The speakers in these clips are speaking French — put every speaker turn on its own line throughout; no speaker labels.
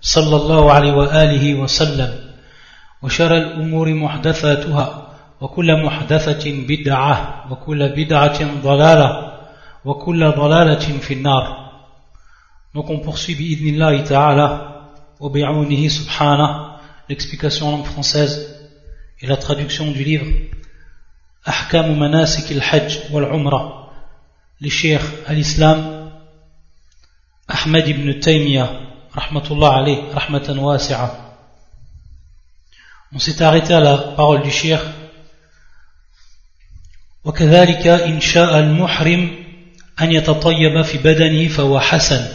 صلى الله عليه وآله وسلم وشر الأمور محدثاتها وكل محدثة بدعة وكل بدعة ضلالة وكل ضلالة في النار. Donc on poursuit بإذن الله تعالى وبعونه سبحانه l'explication en langue française et la traduction du livre أحكام مناسك الحج والعمرة لشيخ الإسلام أحمد بن تيمية rahmatullah alayh, rahmatan wasi'a. On s'est arrêté à la parole du shir. وكذلك إن شاء المحرم أن يتطيب في بدنه فهو حسن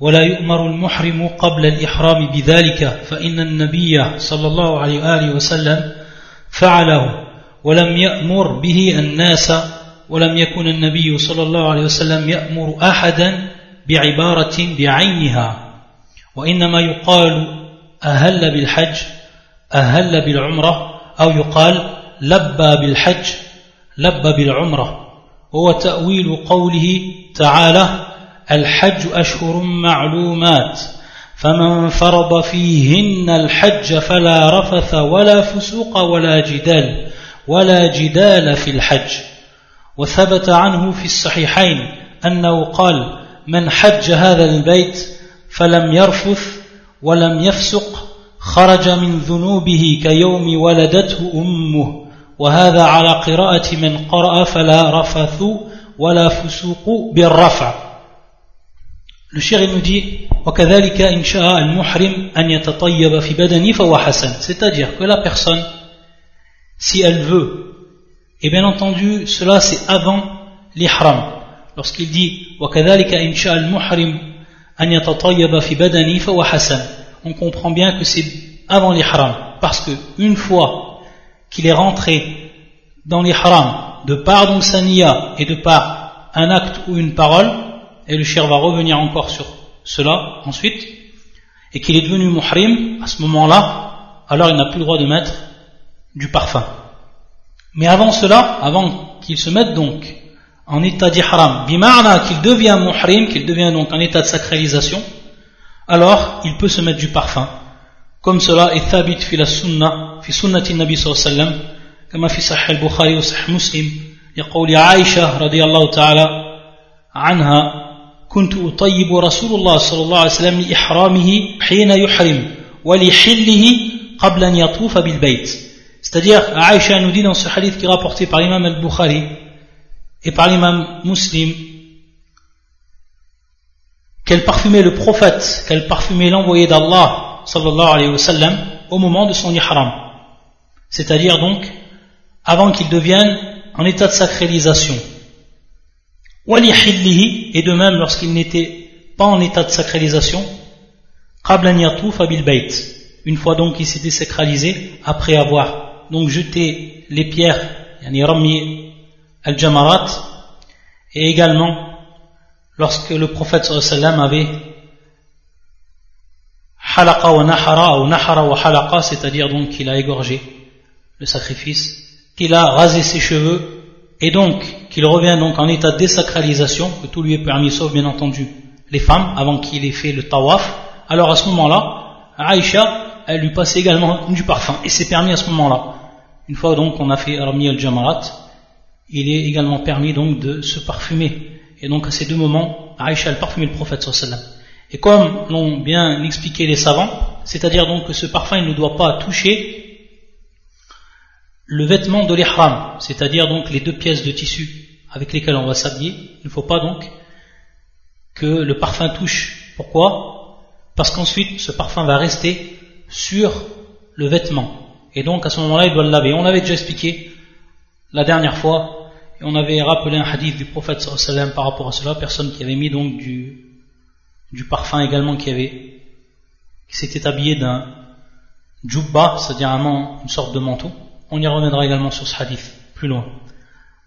ولا يؤمر المحرم قبل الإحرام بذلك فإن النبي صلى الله عليه وآله وسلم فعله ولم يأمر به الناس ولم يكن النبي صلى الله عليه وسلم يأمر أحدا بعبارة بعينها وإنما يقال أهل بالحج أهل بالعمرة أو يقال لبى بالحج لبى بالعمرة. هو تأويل قوله تعالى الحج أشهر معلومات فمن فرض فيهن الحج فلا رفث ولا فسوق ولا جدال ولا جدال في الحج. وثبت عنه في الصحيحين أنه قال من حج هذا البيت فلم يرفث ولم يفسق خرج من ذنوبه كيوم ولدته أمه. وهذا على قراءة من قرأ فلا رفث ولا فسوق بالرفع. Le shir nous dit وكذلك إن شاء المحرم أن يتطيب في بدنه فهو حسن c'est-à-dire que la personne si elle veut et bien entendu cela c'est avant l'ihram. Lorsqu'il dit وكذلك إن شاء المحرم on comprend bien que c'est avant l'ihram parce que une fois qu'il est rentré dans l'ihram de par donc sa et de par un acte ou une parole et le shir va revenir encore sur cela ensuite et qu'il est devenu muhrim à ce moment-là alors il n'a plus le droit de mettre du parfum. Mais avant cela avant qu'il se mette donc en état d'ihram, bima'na qu'il devient muhrim, qu'il devient donc en état de sacralisation, alors il peut se mettre du parfum. Comme cela est thabit fi la sunnah, fi sunnati nabi sallallahu alayhi wa sallam, كما في صحيح البخاري وصحيح مسلم يقول عائشة رضي الله تعالى عنها كنت أطيب رسول الله صلى الله عليه وسلم لإحرامه حين يحرم ولحله قبل أن يطوف بالبيت c'est-à-dire Aïcha nous dit dans ce hadith qui est rapporté par l'imam al-Bukhari et par l'imam muslim qu'elle parfumait le prophète, qu'elle parfumait l'envoyé d'Allah sallallahu alayhi wa sallam au moment de son ihram. C'est-à-dire donc avant qu'il devienne en état de sacralisation. Et de même lorsqu'il n'était pas en état de sacralisation, une fois donc qu'il s'était sacralisé, après avoir donc jeté les pierres, al-jamarat, et également lorsque le prophète sallam avait halaqa wa nahara ou nahara wa halaqa, c'est-à-dire donc qu'il a égorgé le sacrifice, qu'il a rasé ses cheveux, et donc qu'il revient donc en état de désacralisation, que tout lui est permis, sauf bien entendu les femmes, avant qu'il ait fait le tawaf, alors à ce moment-là, Aïcha, elle lui passait également du parfum, et c'est permis à ce moment-là. Une fois donc qu'on a fait Armi al-Jamarat, il est également permis donc de se parfumer. Et donc à ces deux moments, Aïcha a parfumé le prophète sallam. Et comme l'ont bien expliqué les savants, c'est-à-dire donc que ce parfum ne doit pas toucher le vêtement de l'ihram, c'est-à-dire donc les deux pièces de tissu avec lesquelles on va s'habiller. Il ne faut pas donc que le parfum touche. Pourquoi? Parce qu'ensuite ce parfum va rester sur le vêtement. Et donc à ce moment-là, il doit le laver. On l'avait déjà expliqué la dernière fois et on avait rappelé un hadith du prophète sallam par rapport à cela, personne qui avait mis donc du, parfum également qui avait qui s'était habillé d'un jubba, c'est-à-dire une sorte de manteau. On y reviendra également sur ce hadith plus loin.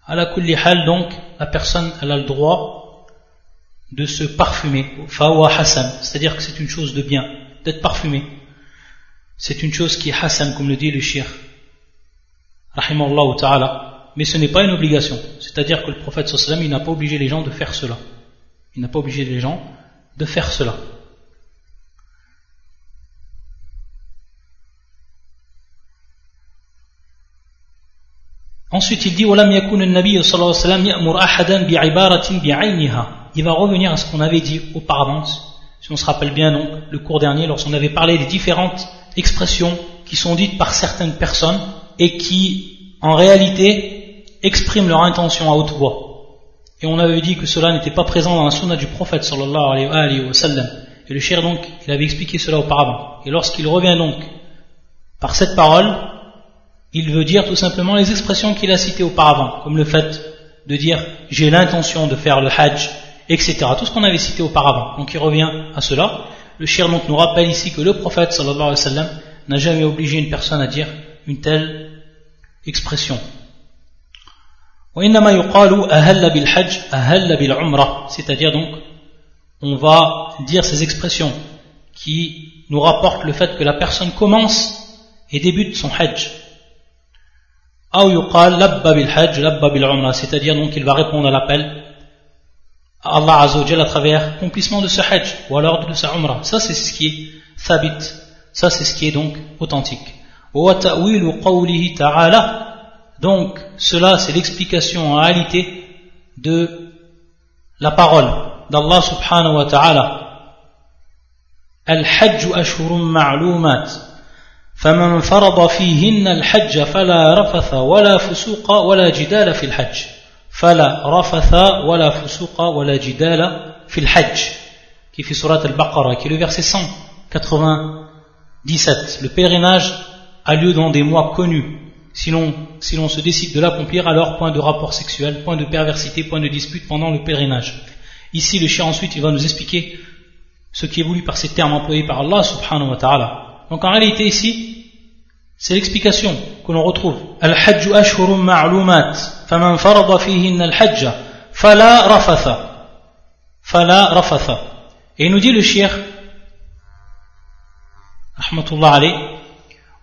À la hal, donc, la personne, elle a le droit de se parfumer. Fawa Hassan, c'est-à-dire que c'est une chose de bien, d'être parfumé. C'est une chose qui est Hassan, comme le dit le shir. Rahimallahu ta'ala. Mais ce n'est pas une obligation. C'est-à-dire que le prophète sallam, il n'a pas obligé les gens de faire cela. Il n'a pas obligé les gens de faire cela. Ensuite, il dit Il va revenir à ce qu'on avait dit auparavant. Si on se rappelle bien, donc, le cours dernier, lorsqu'on avait parlé des différentes expressions qui sont dites par certaines personnes et qui, en réalité, expriment leur intention à haute voix. Et on avait dit que cela n'était pas présent dans la sunna du prophète sallallahu alayhi wa sallam. Et le cher donc, il avait expliqué cela auparavant. Et lorsqu'il revient donc par cette parole, il veut dire tout simplement les expressions qu'il a citées auparavant, comme le fait de dire j'ai l'intention de faire le hajj, etc. Tout ce qu'on avait cité auparavant. Donc il revient à cela. Le shir donc nous rappelle ici que le prophète sallallahu alayhi wa sallam n'a jamais obligé une personne à dire une telle expression. C'est-à-dire donc on va dire ces expressions qui nous rapportent le fait que la personne commence et débute son hajj c'est-à-dire donc il va répondre à l'appel à Allah Azzawajal à travers l'accomplissement de ce hajj ou alors de sa umrah. Ça c'est ce qui est thabit, ça c'est ce qui est donc authentique. Donc cela c'est l'explication en réalité de la parole d'Allah subhanahu wa ta'ala. Al-hajj ashhurun ma'lumat فمن فرض فيهن الحج فلا رفث ولا فسوق ولا جدال في الحج فلا رفث ولا فسوق ولا جدال في الحج qui fait surat al-Baqarah qui est le verset 197 le pèlerinage a lieu dans des mois connus Si l'on se décide de l'accomplir, alors point de rapport sexuel, point de perversité, point de dispute pendant le pèlerinage. Ici, le cher ensuite, il va nous expliquer ce qui est voulu par ces termes employés par Allah subhanahu wa ta'ala. Donc en réalité ici, c'est l'explication que l'on retrouve. Al-Hajj ashhurun ma'lumat, faman farada fihinna al-Hajj, fala rafatha. Fala rafatha. Et il nous dit le shir, rahmatullah alayh,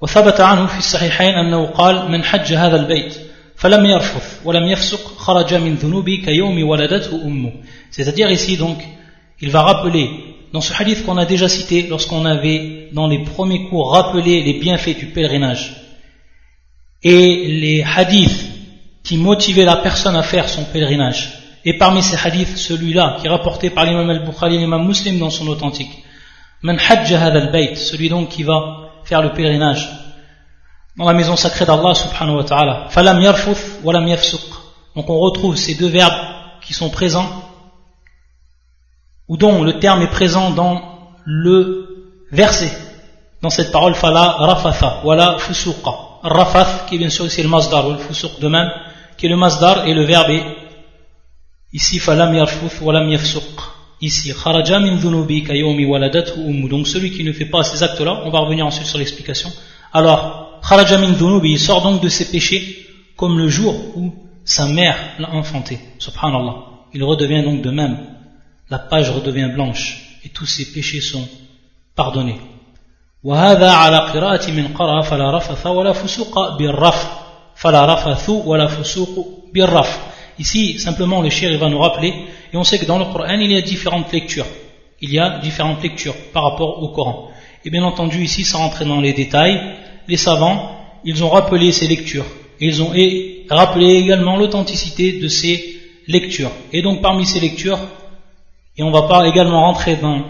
وثبت عنه في الصحيحين أنه قال من حج هذا البيت فلم يرفث ولم يفسق خرج من ذنوبه كيوم ولدته أمه c'est-à-dire ici donc il va rappeler dans ce hadith qu'on a déjà cité lorsqu'on avait dans les premiers cours rappelé les bienfaits du pèlerinage et les hadiths qui motivaient la personne à faire son pèlerinage et parmi ces hadiths celui-là qui est rapporté par l'imam al-Bukhari et l'imam muslim dans son authentique man hajja al-bayt celui donc qui va faire le pèlerinage dans la maison sacrée d'Allah subhanahu wa ta'ala falam yarfuth walam yafsuq donc on retrouve ces deux verbes qui sont présents ou dont le terme est présent dans le verset, dans cette parole fala rafatha, wala fusuqa. Rafath, qui est bien sûr ici le masdar, ou le fusuq de même, qui est le masdar et le verbe est ici falam yarfuth walam yafsuq. Ici, kharaja min dhunubi kayomi waladathu ummu. Donc celui qui ne fait pas ces actes-là, on va revenir ensuite sur l'explication. Alors, kharaja min dhunubi, il sort donc de ses péchés comme le jour où sa mère l'a enfanté. Subhanallah. Il redevient donc de même la page redevient blanche et tous ses péchés sont pardonnés. وهذا على قراءة من قرأ فلا رفث ولا فسوق بالرفع فلا رفث ولا فسوق بالرفع Ici, simplement, le shir va nous rappeler, et on sait que dans le Coran, il y a différentes lectures. Il y a différentes lectures par rapport au Coran. Et bien entendu, ici, sans rentrer dans les détails, les savants, ils ont rappelé ces lectures. Et ils ont rappelé également l'authenticité de ces lectures. Et donc, parmi ces lectures, et on va pas également rentrer dans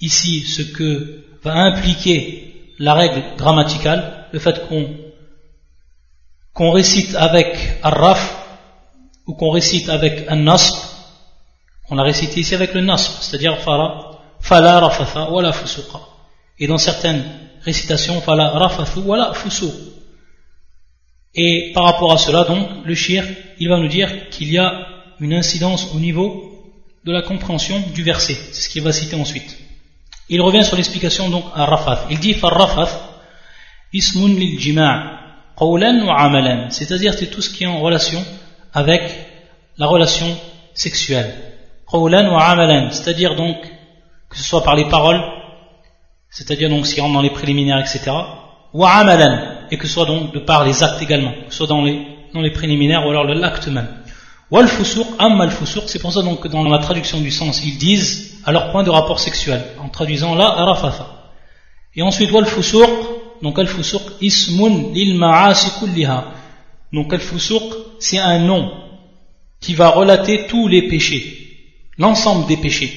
ici ce que va impliquer la règle grammaticale, le fait qu'on qu'on récite avec ar-raf ou qu'on récite avec un nasb, on l'a récité ici avec le nasb, c'est-à-dire fala, fala rafatha wala fusuqa. Et dans certaines récitations, fala rafathu wala fusuq. Et par rapport à cela, donc, le shir, il va nous dire qu'il y a une incidence au niveau de la compréhension du verset. C'est ce qu'il va citer ensuite. Il revient sur l'explication donc à Rafath. Il dit Farrafath ismun lil jima' qawlan wa amalan. C'est-à-dire c'est tout ce qui est en relation avec la relation sexuelle. C'est-à-dire donc que ce soit par les paroles, c'est-à-dire donc si on rentre dans les préliminaires, etc. Et que ce soit donc de par les actes également, que ce soit dans les, dans les préliminaires ou alors l'acte même. Wal fusuq, amma al c'est pour ça donc que dans la traduction du sens, ils disent à leur point de rapport sexuel, en traduisant là rafatha. Et ensuite wal fusuq, donc al fusuq ismun lil ma'asi kulliha. Donc al fusuq, c'est un nom qui va relater tous les péchés, l'ensemble des péchés.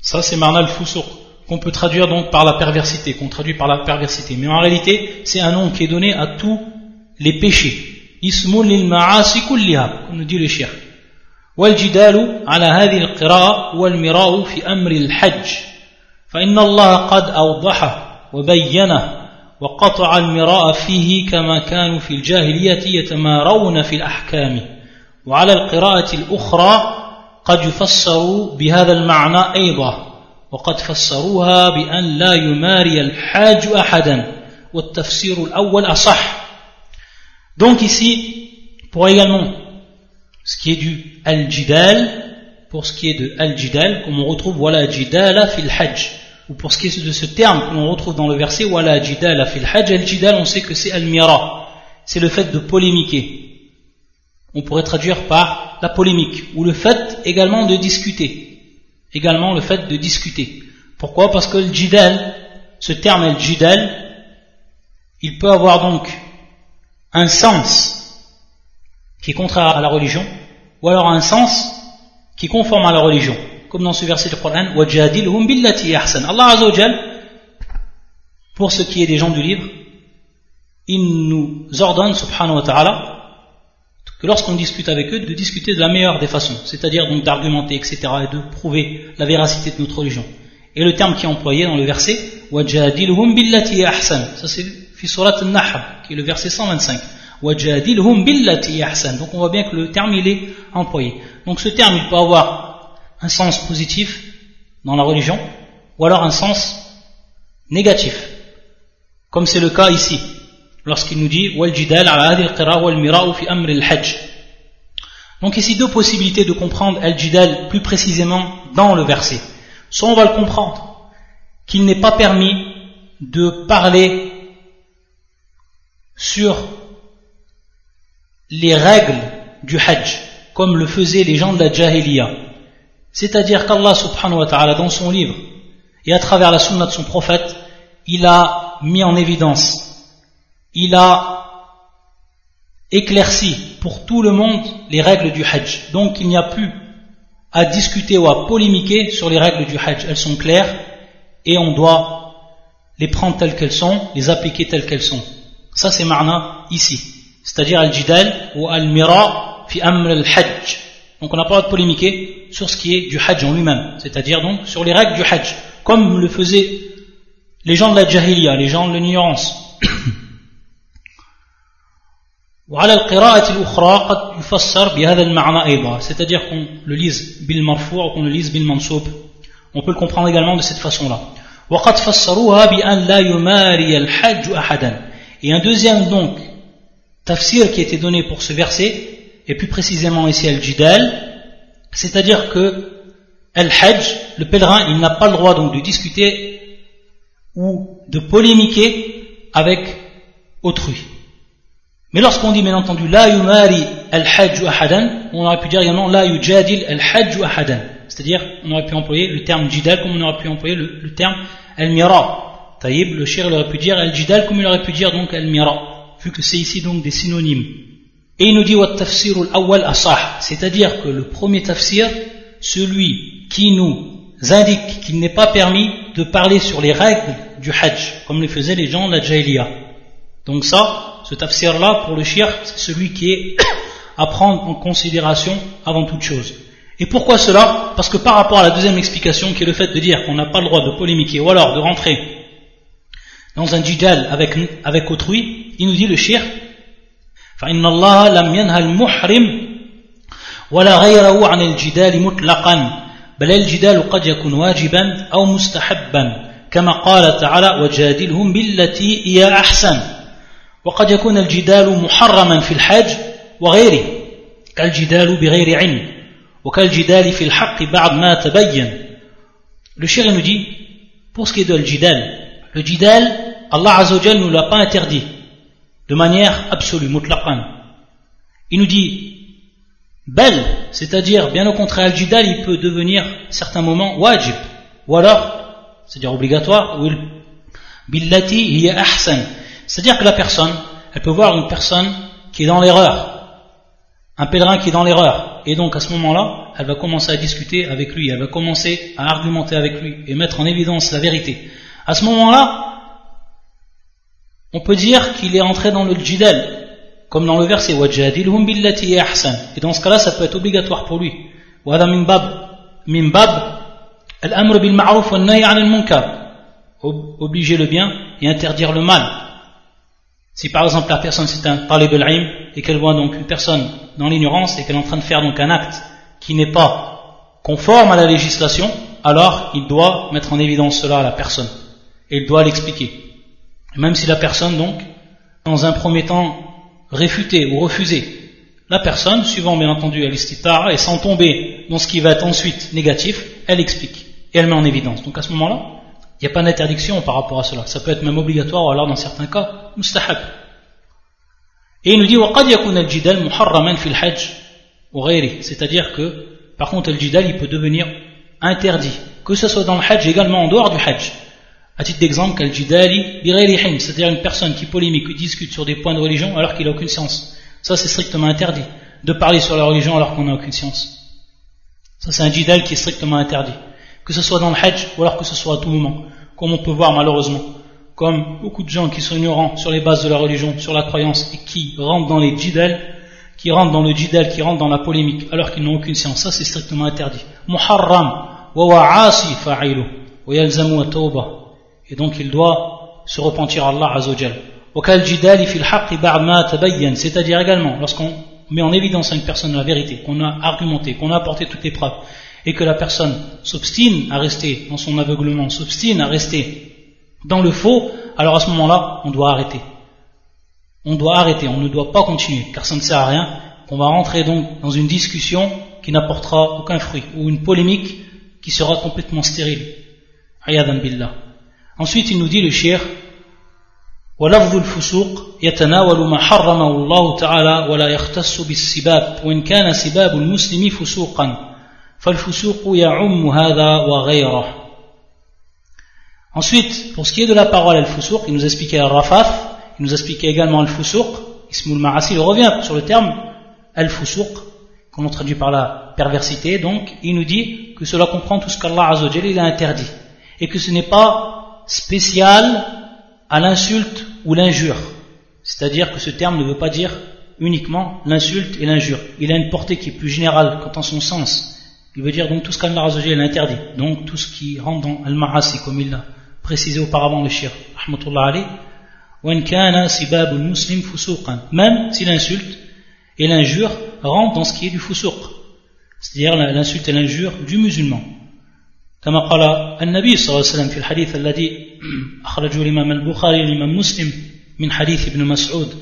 Ça c'est marna al fusuq qu'on peut traduire donc par la perversité, qu'on traduit par la perversité. Mais en réalité, c'est un nom qui est donné à tous les péchés. Ismun lil ma'asi kulliha, comme nous dit le shirk. والجدال على هذه القراءة والمراء في أمر الحج فإن الله قد أوضحه وبينه وقطع المراء فيه كما كانوا في الجاهلية يتمارون في الأحكام. وعلى القراءة الأخرى قد يفسروا بهذا المعنى أيضا وقد فسروها بأن لا يماري الحاج أحدا والتفسير الأول أصح. Donc ici, pour également ce qui est du al-jidal, pour ce qui est de al-jidal, comme on retrouve wala jidala fil hajj, ou pour ce qui est de ce terme que l'on retrouve dans le verset wala jidala fil hajj, al-jidal, on sait que c'est al-mira, c'est le fait de polémiquer. On pourrait traduire par la polémique, ou le fait également de discuter. Également le fait de discuter. Pourquoi? Parce que le jidal, ce terme al-jidal, il peut avoir donc un sens qui est contraire à la religion, ou alors un sens qui est conforme à la religion Comme dans ce verset du Coran, وَجَادِلْهُمْ بِالَّتِي أَحْسَنَ Allah Azzawajal, pour ce qui est des gens du livre, il nous ordonne, subhanahu wa ta'ala, que lorsqu'on discute avec eux, de discuter de la meilleure des façons, c'est-à-dire donc d'argumenter, etc., et de prouver la véracité de notre religion. Et le terme qui est employé dans le verset, وَجَادِلْهُمْ بِالَّتِي أَحْسَنَ Ça c'est fi surat al-Nahl, qui est le verset 125. Donc on voit bien que le terme il est employé. Donc ce terme il peut avoir un sens positif dans la religion ou alors un sens négatif. Comme c'est le cas ici lorsqu'il nous dit donc ici deux possibilités de comprendre al-jidal plus précisément dans le verset. Soit on va le comprendre qu'il n'est pas permis de parler sur les règles du Hajj, comme le faisaient les gens de la Jahiliya. C'est-à-dire qu'Allah subhanahu wa ta'ala, dans son livre, et à travers la sunna de son prophète, il a mis en évidence, il a éclairci pour tout le monde les règles du Hajj. Donc il n'y a plus à discuter ou à polémiquer sur les règles du Hajj. Elles sont claires et on doit les prendre telles qu'elles sont, les appliquer telles qu'elles sont. Ça c'est marna ici c'est-à-dire al-jidal ou al-mira fi amr al-hajj. Donc on n'a pas de polémiquer sur ce qui est du hajj en lui-même, c'est-à-dire donc sur les règles du hajj, comme le faisaient les gens de la jahiliya, les gens de l'ignorance. c'est-à-dire qu'on le lise bil marfou' ou qu'on le lise bil mansoub on peut le comprendre également de cette façon-là. Et un deuxième donc tafsir qui a été donné pour ce verset, et plus précisément ici al-jidal, c'est-à-dire que al-hajj, le pèlerin, il n'a pas le droit donc de discuter ou de polémiquer avec autrui. Mais lorsqu'on dit bien entendu la yumari al-hajj ahadan, on aurait pu dire également la yujadil al-hajj ahadan. C'est-à-dire, on aurait pu employer le terme jidal comme on aurait pu employer le, terme al-mira. Taïb, le shir, il aurait pu dire al-jidal comme il aurait pu dire donc al-mira vu que c'est ici donc des synonymes. Et il nous dit c'est-à-dire que le premier tafsir, celui qui nous indique qu'il n'est pas permis de parler sur les règles du hajj, comme le faisaient les gens de la jahiliya. Donc ça, ce tafsir-là, pour le shir, c'est celui qui est à prendre en considération avant toute chose. Et pourquoi cela? Parce que par rapport à la deuxième explication, qui est le fait de dire qu'on n'a pas le droit de polémiquer, ou alors de rentrer dans un jidal avec, avec autrui, il nous dit le shir فإن الله لم ينهى المحرم ولا غيره عن الجدال مطلقا بل الجدال قد يكون واجبا أو مستحبا كما قال تعالى وجادلهم بالتي هي أحسن وقد يكون الجدال محرما في الحج وغيره كالجدال بغير علم وكالجدال في الحق بعد ما تبين. Le shir nous dit, pour ce qui est de le jidal, interdit. De manière absolue, mutlaqan. Il nous dit, bel, c'est-à-dire, bien au contraire, le jidal, il peut devenir, certains moments, wajib, ou alors, c'est-à-dire obligatoire, ou billati hiya ahsan. C'est-à-dire que la personne, elle peut voir une personne qui est dans l'erreur, un pèlerin qui est dans l'erreur, et donc à ce moment-là, elle va commencer à discuter avec lui, elle va commencer à argumenter avec lui et mettre en évidence la vérité. À ce moment-là, on peut dire qu'il est entré dans le jidal, comme dans le verset وَجَادِلْهُمْ بِالَّتِي ahsan. Et dans ce cas-là, ça peut être obligatoire pour lui. وهذا من باب من باب الأمر بالمعروف والنهي عن المنكر. Obliger le bien et interdire le mal. Si par exemple la personne c'est un talib al et qu'elle voit donc une personne dans l'ignorance et qu'elle est en train de faire donc un acte qui n'est pas conforme à la législation, alors il doit mettre en évidence cela à la personne et il doit l'expliquer. Même si la personne donc, dans un premier temps, réfuter ou refuser la personne, suivant bien entendu l'istitara et sans tomber dans ce qui va être ensuite négatif, elle explique et elle met en évidence. Donc à ce moment-là, il n'y a pas d'interdiction par rapport à cela. Ça peut être même obligatoire ou alors dans certains cas, mustahab. Et il nous dit c'est-à-dire que par contre le jidal il peut devenir interdit que ce soit dans le hajj également en dehors du hajj à titre d'exemple c'est-à-dire une personne qui polémique qui discute sur des points de religion alors qu'il n'a aucune science. Ça c'est strictement interdit de parler sur la religion alors qu'on n'a aucune science. Ça c'est un jidal qui est strictement interdit. Que ce soit dans le hajj ou alors que ce soit à tout moment, comme on peut voir malheureusement, comme beaucoup de gens qui sont ignorants sur les bases de la religion, sur la croyance, et qui rentrent dans les jidal, qui rentrent dans le jidal, qui rentrent dans la polémique, alors qu'ils n'ont aucune science, ça c'est strictement interdit. Muharram, wa et donc il doit se repentir à Allah azawajal. C'est-à-dire également, lorsqu'on met en évidence à une personne la vérité, qu'on a argumenté, qu'on a apporté toutes les preuves, et que la personne s'obstine à rester dans son aveuglement, s'obstine à rester dans le faux, alors à ce moment-là, on doit arrêter. On doit arrêter, on ne doit pas continuer, car ça ne sert à rien. On va rentrer donc dans une discussion qui n'apportera aucun fruit, ou une polémique qui sera complètement stérile. Ayadan billah. Ensuite, il nous dit le shir, ولفظ الفسوق يتناول ما حرمه الله تعالى ولا يختص بالسباب وإن كان سباب المسلم فسوقا Ensuite, pour ce qui est de la parole al-fusuq, il nous expliquait al-rafaf, il nous expliquait également al-fusuq, ismul ma'asi, il revient sur le terme al-fusuq, qu'on traduit par la perversité, donc il nous dit que cela comprend tout ce qu'Allah Azzawajal a interdit, et que ce n'est pas spécial à l'insulte ou l'injure. C'est-à-dire que ce terme ne veut pas dire uniquement l'insulte et l'injure. Il a une portée qui est plus générale quant à son sens. Il veut dire donc tout ce qu'Allah Azzawajal interdit, donc tout ce qui rentre dans Al-Ma'asi, comme il l'a précisé auparavant le shir, même si l'insulte et l'injure rentrent dans ce qui est du fusuq, c'est-à-dire l'insulte et l'injure du musulman. كما قال النبي صلى الله عليه وسلم في الحديث الذي أخرجه الإمام البخاري والإمام مسلم من حديث ابن مسعود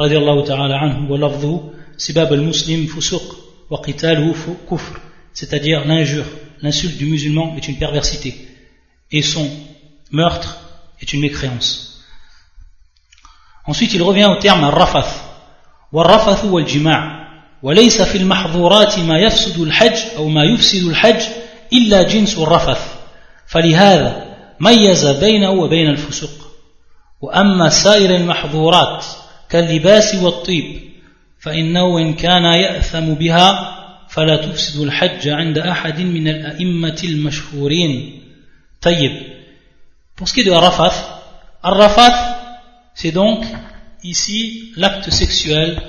رضي الله تعالى عنه ولفظه سباب المسلم فسوق وقتاله كفر c'est-à-dire l'injure, l'insulte du musulman est une perversité, et son meurtre est une mécréance. Ensuite, il revient au terme rafath. والرفث والجماع وليس في المحظورات ما يفسد الحج أو ما يفسد الحج إلا جنس الرفث. فلهذا ميز بينه وبين الفسوق. وأما سائر المحظورات كاللباس والطيب فإنه إن كان يأثم بها فلا تفسد الحج عند أحد من الأئمة المشهورين. طيب pour ce qui est Arafat Arafat c'est donc ici l'acte sexuel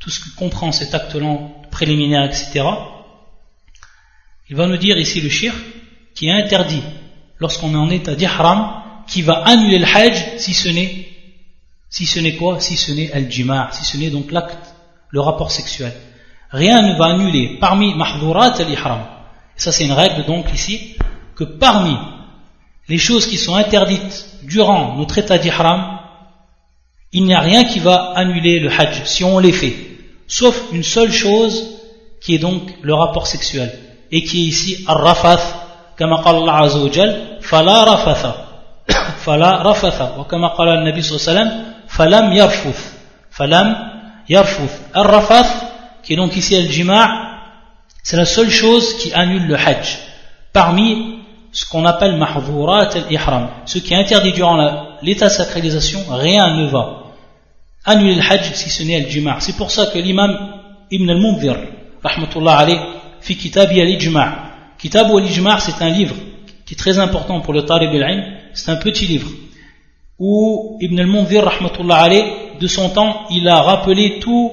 tout ce que comprend cet acte-là préliminaire etc il va nous dire ici le shir qui est interdit lorsqu'on est en état d'ihram qui va annuler le hajj si ce n'est si ce n'est quoi? Si ce n'est al-jima' si ce n'est donc l'acte le rapport sexuel. Rien ne va annuler parmi mahdurat al-ihram. Ça c'est une règle donc ici, que parmi les choses qui sont interdites durant notre état d'ihram, il n'y a rien qui va annuler le hajj si on les fait, sauf une seule chose qui est donc le rapport sexuel et qui est ici ar-rafath كما قال الله عز فلا رفث فلا رفث وكما قال النبي صلى الله عليه وسلم فلم يرفث فلم يرفث الرفث qui est donc ici al-jima' c'est la seule chose qui annule le hajj parmi ce qu'on appelle mahdurat al-ihram ce qui est interdit durant l'état de sacralisation rien ne va annuler le hajj si ce n'est al-jima' c'est pour ça que l'imam Ibn al-Mundhir rahmatullah alayh fi kitabi al-ijma' Kitab al-Ijma' c'est un livre qui est très important pour le Talib al-Ilm, c'est un petit livre où Ibn al-Munzir rahmatullah de son temps, il a rappelé tout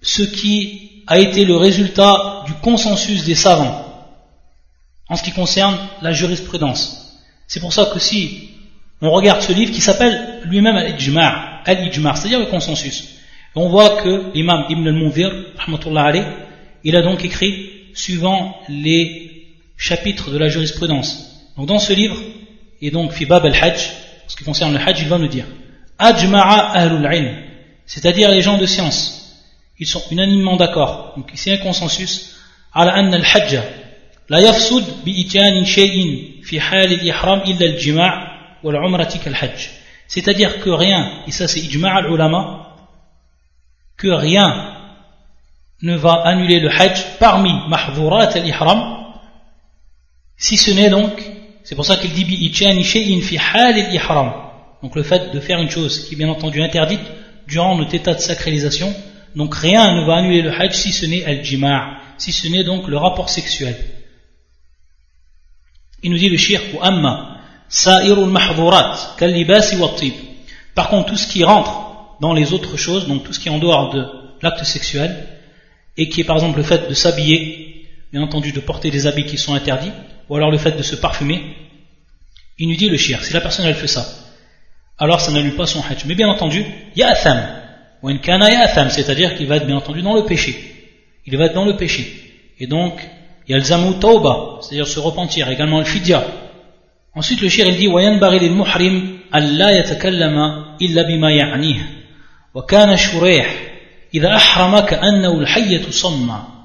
ce qui a été le résultat du consensus des savants en ce qui concerne la jurisprudence. C'est pour ça que si on regarde ce livre qui s'appelle lui-même Al-Ijma', Al-Ijma', c'est-à-dire le consensus, on voit que l'imam Ibn al-Munzir il a donc écrit suivant les chapitre de la jurisprudence. Donc dans ce livre, et donc Fibab al-Hajj, ce qui concerne le Hajj, il va nous dire Ajma'a ahlul ilm, c'est-à-dire les gens de science, ils sont unanimement d'accord. Donc ici un consensus ala anna al-Hajj la yafsud bi shay'in fi hal al-ihram illa al-jima' wal kal-hajj. C'est-à-dire que rien, et ça c'est ijma' al-ulama, que rien ne va annuler le Hajj parmi mahdhurat al-ihram si ce n'est donc, c'est pour ça qu'il dit fi ihram. Donc le fait de faire une chose qui est bien entendu interdite durant notre état de sacralisation, donc rien ne va annuler le hajj si ce n'est al-jima', si ce n'est donc le rapport sexuel. Il nous dit le shirk ou amma sa'irul mahdhurat kal-libasi wa Par contre tout ce qui rentre dans les autres choses, donc tout ce qui est en dehors de l'acte sexuel et qui est par exemple le fait de s'habiller, bien entendu de porter des habits qui sont interdits, ou alors le fait de se parfumer, il nous dit le shir, si la personne elle fait ça, alors ça n'annule pas son hajj. Mais bien entendu, ya'atham, ou kana ya'atham, c'est-à-dire qu'il va être bien entendu dans le péché. Il va être dans le péché. Et donc, il y a le zamu tauba, c'est-à-dire se repentir, également le fidya. Ensuite, le shir, il dit, wayan baril muhrim, alla yatakallama illa bima ya'nih, wa kana إذا أحرم كأنه الحية صمّا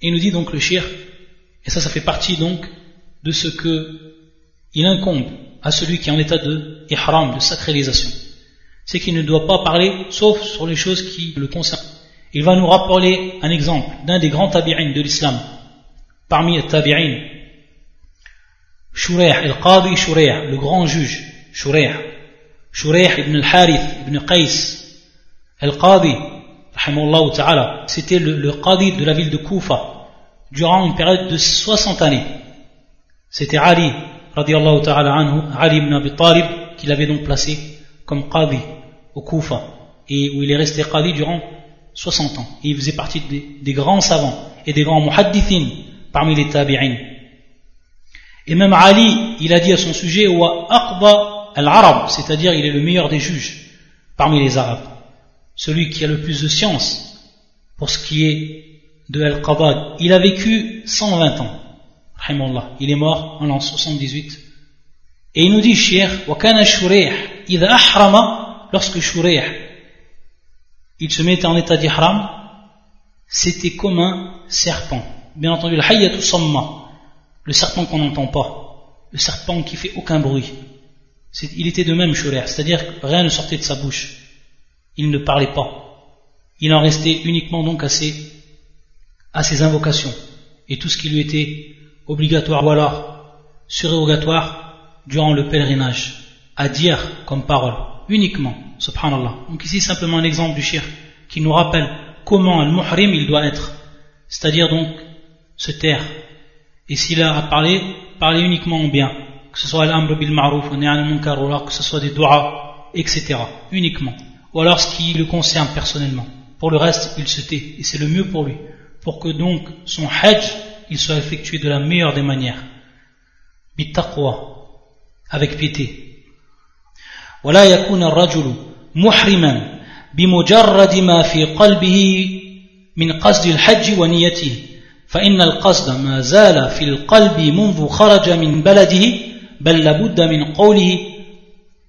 Il nous dit donc le shir, et ça, ça fait partie donc de ce que il incombe à celui qui est en état de ihram, de sacralisation. C'est qu'il ne doit pas parler sauf sur les choses qui le concernent. Il va nous rappeler un exemple d'un des grands tabi'in de l'islam. Parmi les tabi'in, Shureh, al-Qadi Shureh, le grand juge, Shureh, Shureh ibn al-Harith ibn Qais, al-Qadi, c'était le, le Qadi de la ville de Koufa, durant une période de 60 années. C'était Ali, radiallahu ta'ala anhu, Ali ibn Abi Talib, qui l'avait donc placé comme Qadi au Koufa, et où il est resté Qadi durant 60 ans. Et il faisait partie des, grands savants et des grands muhaddithin parmi les tabi'in. Et même Ali, il a dit à son sujet, wa aqba al-arab, c'est-à-dire il est le meilleur des juges parmi les arabes Celui qui a le plus de science pour ce qui est de Al-Qabad, il a vécu 120 ans. Il est mort en l'an 78. Et il nous dit, Shir, وَكَانَ شُرِيح إِذَا أَحْرَمَ Lorsque Shurih, il se mettait en état d'ihram, c'était comme un serpent. Bien entendu, le hayyatu samma, le serpent qu'on n'entend pas, le serpent qui fait aucun bruit. Il était de même Shurih, c'est-à-dire que rien ne sortait de sa bouche. Il ne parlait pas. Il en restait uniquement donc à ses invocations et tout ce qui lui était obligatoire ou alors surrogatoire durant le pèlerinage, à dire comme parole, uniquement, subhanallah. Donc ici simplement un exemple du shirk qui nous rappelle comment un muhrim il doit être, c'est-à-dire donc se taire. Et s'il a à parler, parler uniquement en bien, que ce soit l'amr bil ma'ruf, que ce soit des doigts, etc. Uniquement Ou alors ce qui le concerne personnellement. Pour le reste, il se tait, et c'est le mieux pour lui pour que donc son hajj il soit effectué de la meilleure des manières bittaqwa avec piété ولا يكون الرجل محرما بمجرد ما في قلبه من قصد الحج ونيته فإن القصد ما زال في القلب منذ خرج من بلده بل لابد من قوله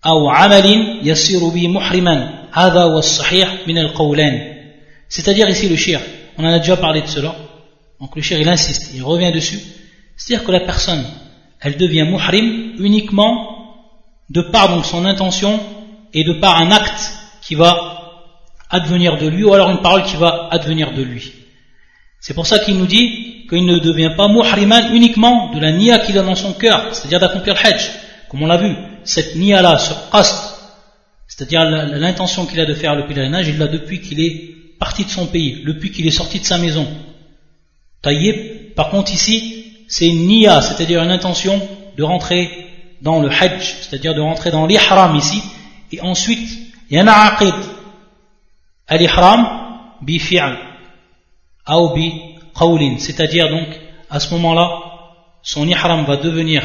أو عمل يصير به محرما هذا هو الصحيح من القولين c'est-à-dire ici le shir on en a déjà parlé de cela donc le shir il insiste il revient dessus c'est-à-dire que la personne elle devient muhrim uniquement de par donc son intention et de par un acte qui va advenir de lui ou alors une parole qui va advenir de lui C'est pour ça qu'il nous dit qu'il ne devient pas muhriman uniquement de la niya qu'il a dans son cœur, c'est-à-dire d'accomplir le hajj. Comme on l'a vu, cette niya-là, ce qast, c'est-à-dire l'intention qu'il a de faire le pèlerinage, il l'a depuis qu'il est parti de son pays, depuis qu'il est sorti de sa maison. Taïeb, par contre ici, c'est une niya, c'est-à-dire une intention de rentrer dans le hajj, c'est-à-dire de rentrer dans l'ihram ici, et ensuite, il y a un aqid, al-ihram bi fi'al c'est-à-dire donc à ce moment-là son ihram va devenir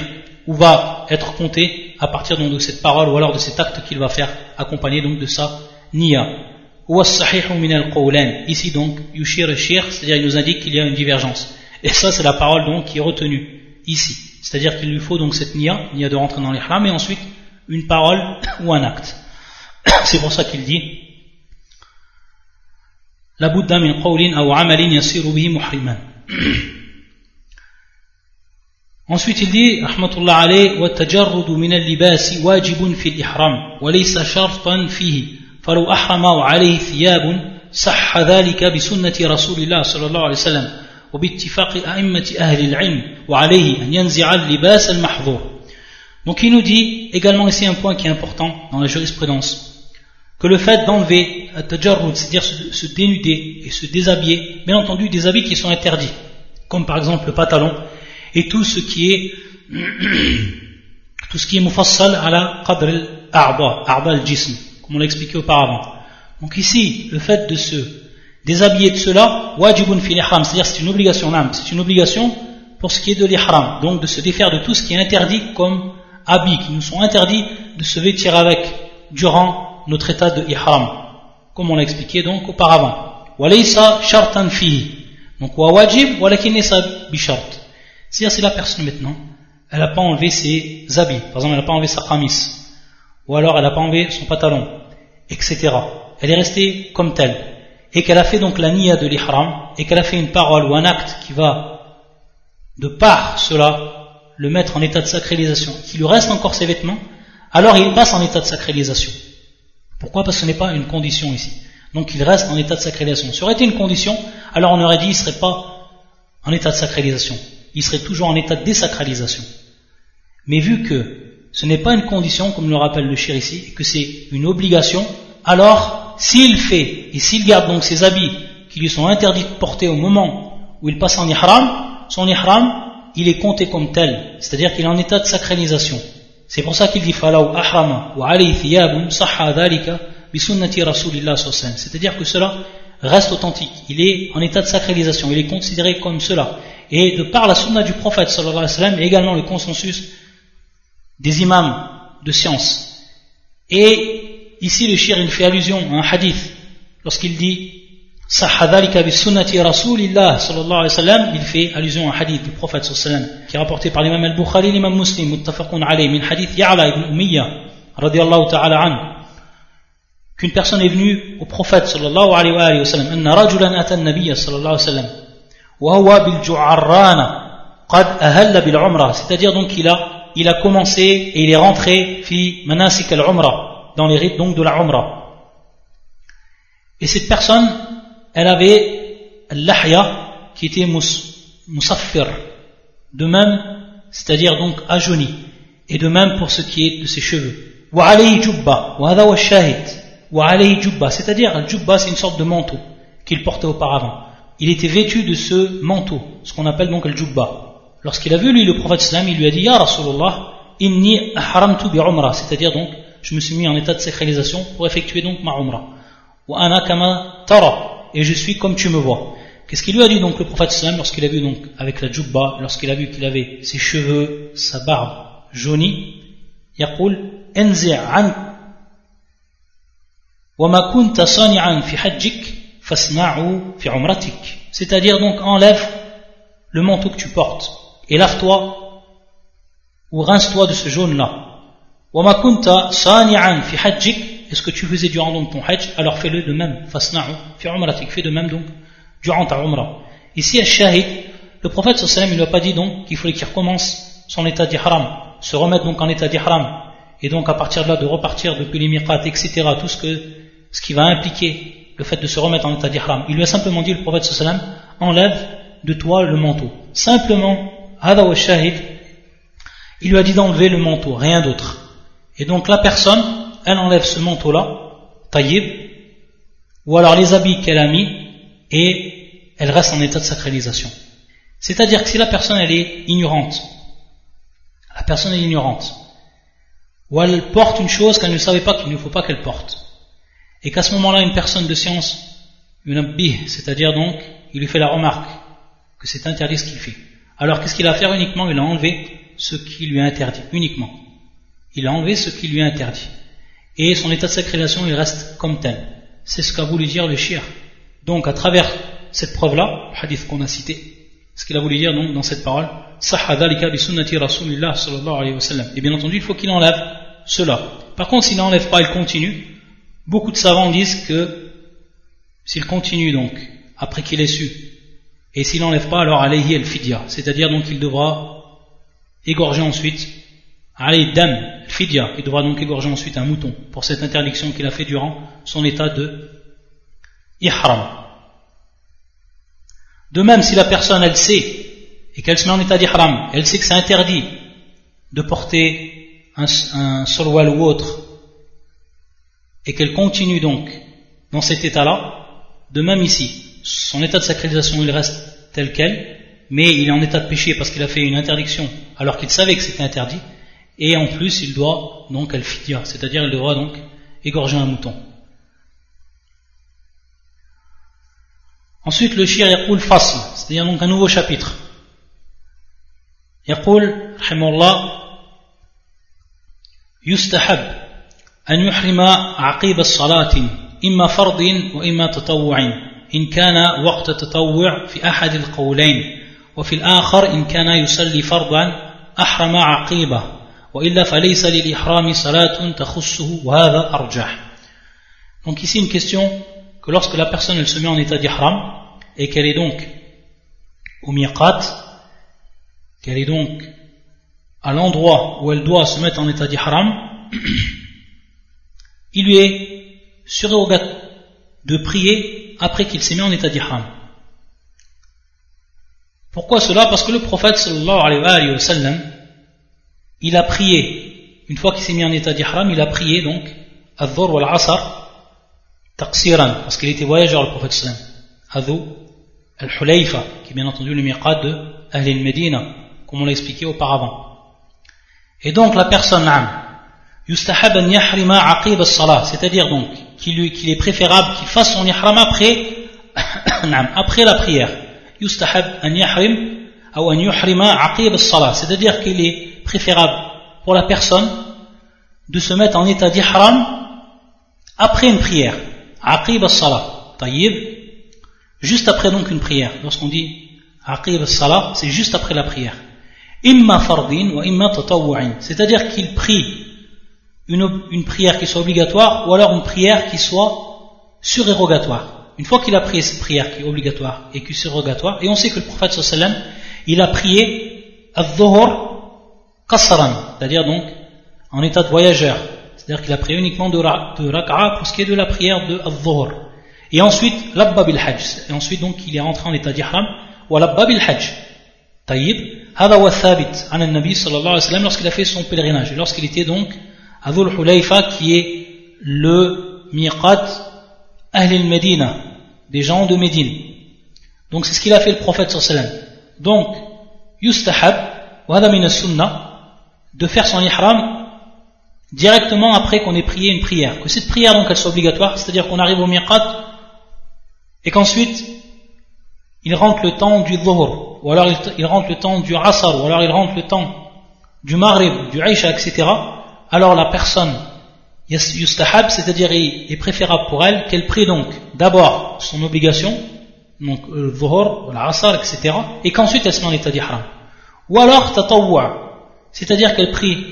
ou va être compté à partir donc de cette parole ou alors de cet acte qu'il va faire accompagné donc de sa niya. Ici donc, yushir et shir, c'est-à-dire il nous indique qu'il y a une divergence. Et ça, c'est la parole donc qui est retenue ici. C'est-à-dire qu'il lui faut donc cette niya, niya de rentrer dans l'ihram, et ensuite une parole ou un acte. C'est pour ça qu'il dit La Bouddha min qawlin aw amalin yasiru bihi muhriman. Ensuite il dit رحمة الله عليه والتجرد من اللباس واجب في الإحرام وليس شرطا فيه فلو أحرم وعليه ثياب صح ذلك بسنة رسول الله صلى الله عليه وسلم وباتفاق أئمة أهل العلم وعليه أن ينزع اللباس المحظور Donc il nous dit également ici un point qui est important dans la jurisprudence que le fait d'enlever c'est-à-dire se, dénuder et se déshabiller, bien entendu des habits qui sont interdits, comme par exemple le pantalon et tout ce qui est tout ce qui est mufassal à la qadr al-a'ba, al-jism, comme on l'a expliqué auparavant. Donc ici, le fait de se déshabiller de cela, wajibun fil ihram, c'est-à-dire c'est une obligation, c'est une obligation pour ce qui est de l'ihram, donc de se défaire de tout ce qui est interdit comme habits, qui nous sont interdits de se vêtir avec durant notre état de ihram, comme on l'a expliqué donc auparavant. Walaysa shartan fihi. Donc wa wajib, walakinisa bishart. C'est-à-dire la personne maintenant, elle n'a pas enlevé ses habits, par exemple elle n'a pas enlevé sa kamis, ou alors elle n'a pas enlevé son pantalon, etc. Elle est restée comme telle, et qu'elle a fait donc la niya de l'ihram, et qu'elle a fait une parole ou un acte qui va, de par cela, le mettre en état de sacralisation, qu'il lui reste encore ses vêtements, alors il passe en état de sacralisation. Pourquoi? Parce que ce n'est pas une condition ici. Donc il reste en état de sacralisation. Si ça aurait été une condition, alors on aurait dit qu'il ne serait pas en état de sacralisation. Il serait toujours en état de désacralisation. Mais vu que ce n'est pas une condition, comme le rappelle le shir ici, et que c'est une obligation, alors s'il fait et s'il garde donc ses habits qui lui sont interdits de porter au moment où il passe en ihram, son ihram, il est compté comme tel, c'est-à-dire qu'il est en état de sacralisation. C'est pour ça qu'il dit falaw ahrama wa C'est-à-dire que cela reste authentique. Il est en état de sacralisation. Il est considéré comme cela. Et de par la sunna du prophète sallallahu alayhi wa sallam, et également le consensus des imams de science. Et ici le shir il fait allusion à un hadith lorsqu'il dit rasulillah sallallahu il fait allusion à un hadith du prophète sallallahu alayhi wa sallam, qui est rapporté par l'imam al-Bukhari, l'imam muslim, muttafaqun alayhi, min hadith Ya'la ibn Umayya, radiallahu ta'ala an, qu'une personne est venue au prophète sallallahu alayhi wa sallam, anna rajulan atan nabiyya sallallahu alayhi wa sallam, c'est-à-dire donc qu'il a, il a commencé et il est rentré dans les rites donc de la. Et cette personne, elle avait l'ahya qui était musaffir, de même, c'est-à-dire donc ajouni, et de même pour ce qui est de ses cheveux. C'est-à-dire al jubba c'est une sorte de manteau qu'il portait auparavant Il était vêtu de ce manteau, ce qu'on appelle donc al jubba. Lorsqu'il a vu lui le prophète islam, il lui a dit Ya Rasulullah, inni haramtu bi umrah, c'est-à-dire donc je me suis mis en état de sacralisation pour effectuer donc ma umrah. Wa ana kama tara, et je suis comme tu me vois. Qu'est-ce qu'il lui a dit donc le prophète sallam lorsqu'il a vu donc avec la djubba, lorsqu'il a vu qu'il avait ses cheveux, sa barbe jaunie, يقول انزع عنك وما كنت صانعا في حجك فاصنعه في عمرتك c'est-à-dire donc enlève le manteau que tu portes et lave-toi ou rince-toi de ce jaune-là. Est-ce que tu faisais durant ton hajj? Alors fais-le de même. Fais de même donc durant ta umrah. Ici, al-shahid, le prophète sallam il lui a pas dit donc qu'il fallait qu'il recommence son état d'ihram, se remettre donc en état d'ihram, et donc à partir de là de repartir depuis les etc., tout ce, que, ce qui va impliquer le fait de se remettre en état d'ihram. Il lui a simplement dit, le prophète sallam, enlève de toi le manteau. Simplement, hada shahid, il lui a dit d'enlever le manteau, rien d'autre. Et donc la personne, elle enlève ce manteau-là, taïb, ou alors les habits qu'elle a mis, et elle reste en état de sacralisation. C'est-à-dire que si la personne elle est ignorante, la personne est ignorante, ou elle porte une chose qu'elle ne savait pas qu'il ne faut pas qu'elle porte, et qu'à ce moment-là une personne de science, une c'est-à-dire donc, il lui fait la remarque que c'est interdit ce qu'il fait. Alors qu'est-ce qu'il a fait uniquement? Il a enlevé ce qui lui est interdit, uniquement. Il a enlevé ce qui lui est interdit. Et son état de sacralisation, il reste comme tel. C'est ce qu'a voulu dire le shir. Donc à travers cette preuve-là, le hadith qu'on a cité, ce qu'il a voulu dire donc dans cette parole et bien entendu il faut qu'il enlève cela par contre s'il n'enlève pas il continue beaucoup de savants disent que s'il continue donc après qu'il ait su et s'il n'enlève pas alors alayhi el fidya c'est à dire donc il devra égorger ensuite alayhi dam fidya il devra donc égorger ensuite un mouton pour cette interdiction qu'il a fait durant son état de ihram. De même, si la personne, elle sait, et qu'elle se met en état d'ihram, elle sait que c'est interdit de porter un, un ou autre, et qu'elle continue donc dans cet état-là, de même ici, son état de sacralisation il reste tel quel, mais il est en état de péché parce qu'il a fait une interdiction alors qu'il savait que c'était interdit, et en plus il doit donc al c'est-à-dire il devra donc égorger un mouton. Ensuite, le shir yaqul fasl, c'est-à-dire donc un nouveau chapitre. Yaqul, rahimallah, yustahab, أن يحرم عقيب الصلاة إما فرض وإما تطوع إن كان وقت تطوع في أحد القولين وفي الآخر إن كان يصلي فرضا أحرم عقيبه وإلا فليس للإحرام صلاة تخصه وهذا أرجح Donc ici une question que lorsque la personne elle se met en état d'ihram et qu'elle est donc au miqat, qu'elle est donc à l'endroit où elle doit se mettre en état d'ihram, il lui est surrogatoire de prier après qu'il s'est mis en état d'ihram. Pourquoi cela? Parce que le prophète sallallahu alayhi wa sallam, il a prié, une fois qu'il s'est mis en état d'ihram, il a prié donc, al-dhur wal-asr, taqsiran, parce qu'il était voyageur le prophète sallam Adhu al-Hulayfa, qui est bien entendu le miqat de Ahl medina comme on l'a expliqué auparavant. Et donc la personne yustahab an yahrima aqib as-salah, c'est-à-dire donc qu'il est préférable qu'il fasse son ihram après après la prière. Yustahab an yahrim ou an yuhrima aqib as-salah, c'est-à-dire qu'il est préférable pour la personne de se mettre en état d'ihram après une prière. Aqib as-salah. Taïb. Juste après donc une prière. Lorsqu'on dit Aqib as-salah, c'est juste après la prière. Imma fardin ou imma tatawwa'in. C'est-à-dire qu'il prie une, prière qui soit obligatoire ou alors une prière qui soit surérogatoire. Une fois qu'il a prié cette prière qui est obligatoire et qui est surérogatoire, et on sait que le prophète sallam, il a prié al-dhuhr qasran, c'est-à-dire donc en état de voyageur. C'est-à-dire qu'il a prié uniquement de, de pour ce qui est de la prière de al-dhuhr. Et ensuite, labba bil hajj. Et ensuite, donc, il est rentré en état d'ihram. Wa labba bil hajj. Taïb. Hada wa thabit. An nabi sallallahu alayhi wa lorsqu'il a fait son pèlerinage. Lorsqu'il était donc à Dhul Hulayfa, qui est le miqat Ahl medina des gens de Médine. Donc, c'est ce qu'il a fait le prophète sallallahu. Donc, yustahab, wa sunnah de faire son ihram directement après qu'on ait prié une prière. Que cette prière donc elle soit obligatoire, c'est-à-dire qu'on arrive au miqat et qu'ensuite il rentre le temps du dhuhr, ou alors il rentre le temps du asr, ou alors il rentre le temps du maghrib, du aisha, etc. Alors la personne yustahab, c'est-à-dire est préférable pour elle qu'elle prie donc d'abord son obligation, donc le dhuhr, l'asr, etc., et qu'ensuite elle se met en état d'ihram. Ou alors tatawwa, c'est-à-dire qu'elle prie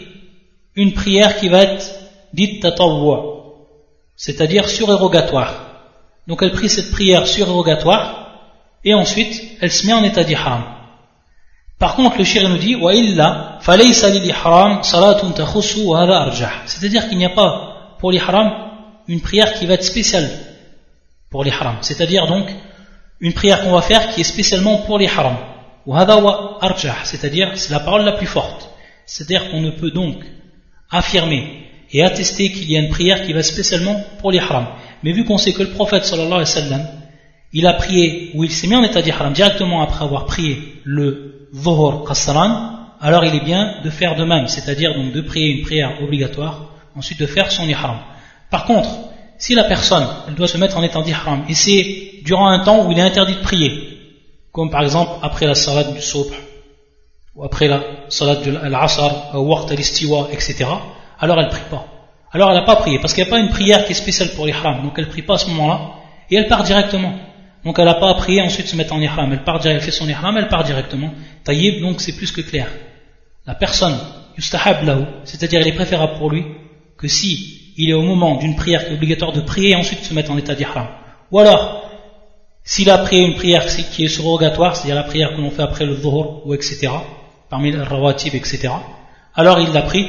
une prière qui va être dite tatawwa, c'est-à-dire surérogatoire. Donc elle prie cette prière surérogatoire, et ensuite elle se met en état d'ihram. Par contre, le shir nous dit C'est-à-dire qu'il n'y a pas pour l'ihram une prière qui va être spéciale pour l'ihram. C'est-à-dire donc une prière qu'on va faire qui est spécialement pour l'ihram. C'est-à-dire c'est la parole la plus forte. C'est-à-dire qu'on ne peut donc affirmer et attester qu'il y a une prière qui va spécialement pour l'ihram. Mais vu qu'on sait que le prophète sallallahu alayhi wa sallam, il a prié, ou il s'est mis en état d'ihram directement après avoir prié le alors il est bien de faire de même, c'est-à-dire donc de prier une prière obligatoire, ensuite de faire son ihram. Par contre, si la personne, elle doit se mettre en état d'ihram, et c'est durant un temps où il est interdit de prier, comme par exemple après la salat du subh, ou après la salat de l'asr, ou waqt al-istiwa, etc., alors elle ne prie pas. Alors elle n'a pas prié, parce qu'il n'y a pas une prière qui est spéciale pour l'ihram, donc elle ne prie pas à ce moment-là, et elle part directement. Donc elle n'a pas à prier ensuite se mettre en ihram, elle part elle fait son ihram, elle part directement. Taïb, donc c'est plus que clair. La personne, yustahab lahu, c'est-à-dire il est préférable pour lui que si il est au moment d'une prière qui est obligatoire de prier et ensuite se mettre en état d'ihram. Ou alors, s'il a prié une prière qui est surrogatoire, c'est-à-dire la prière que l'on fait après le dhuhr ou etc., parmi les rawatib, etc., alors il l'a pris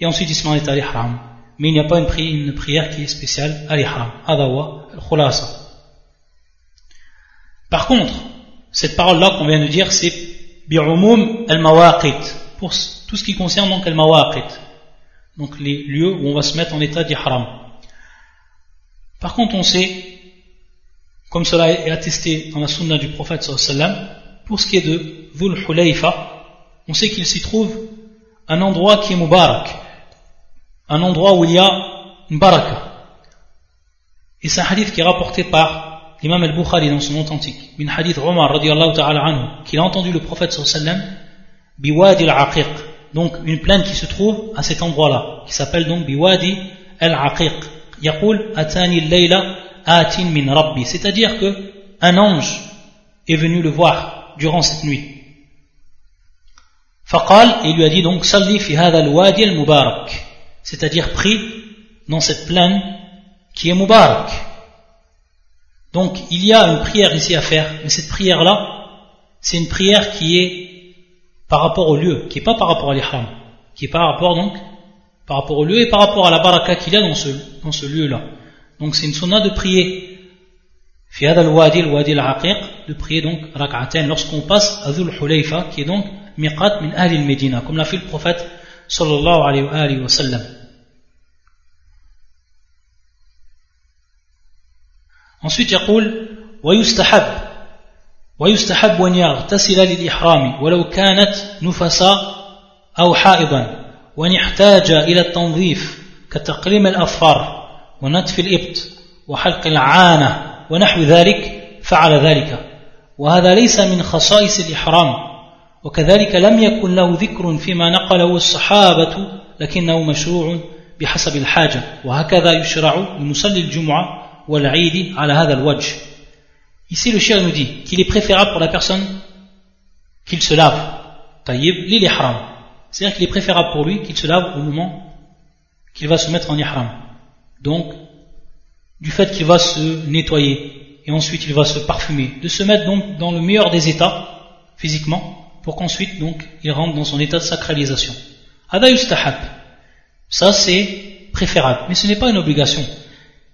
et ensuite il se met en état d'ihram. Mais il n'y a pas une, prière qui est spéciale à l'ihram. Adawa, al-khulasa. Par contre, cette parole-là qu'on vient de dire, c'est bi'umum al-mawaqit, pour tout ce qui concerne donc al-mawaqit, donc les lieux où on va se mettre en état d'ihram. Par contre, on sait, comme cela est attesté dans la sunna du prophète sallam, pour ce qui est de Dhul Hulayfa, on sait qu'il s'y trouve un endroit qui est mubarak, un endroit où il y a une. Et c'est un hadith qui est rapporté par l'imam al-Bukhari dans son authentique, min hadith Omar radiallahu ta'ala anhu, qu'il a entendu le prophète sallam, biwadi al-aqiq, donc une plaine qui se trouve à cet endroit-là, qui s'appelle donc biwadi al-aqiq. Yaqul atani layla atin min rabbi, c'est-à-dire que un ange est venu le voir durant cette nuit. Faqal, il lui a dit donc, salli fi hadha al-wadi al-mubarak, c'est-à-dire prie dans cette plaine qui est mubarak. Donc il y a une prière ici à faire, mais cette prière-là, c'est une prière qui est par rapport au lieu, qui n'est pas par rapport à l'ihram, qui est par rapport donc par rapport au lieu et par rapport à la baraka qu'il y a dans ce, dans ce lieu-là. Donc c'est une sunna de prier de prier donc rak'atain lorsqu'on passe à Dhul Hulayfa, qui est donc miqat min ahli al-Medina, comme l'a fait le prophète sallallahu alayhi wa sallam. Ensuite, يقول ويستحب ويستحب أن يغتسل للإحرام ولو كانت نفسا أو حائضا وأن يحتاج إلى التنظيف كتقليم الأظفار ونتف الإبط وحلق العانة ونحو ذلك فعل ذلك. وهذا ليس من خصائص الإحرام وكذلك لم يكن له ذكر فيما نقله الصحابة لكنه مشروع بحسب الحاجة. وهكذا يشرع لمصلي الجمعة Ici, le shir nous dit qu'il est préférable pour la personne qu'il se lave. Taïb, l'il ihram. C'est-à-dire qu'il est préférable pour lui qu'il se lave au moment qu'il va se mettre en ihram. Donc, du fait qu'il va se nettoyer et ensuite il va se parfumer, de se mettre donc dans le meilleur des états physiquement pour qu'ensuite donc il rentre dans son état de sacralisation. Ça c'est préférable, mais ce n'est pas une obligation.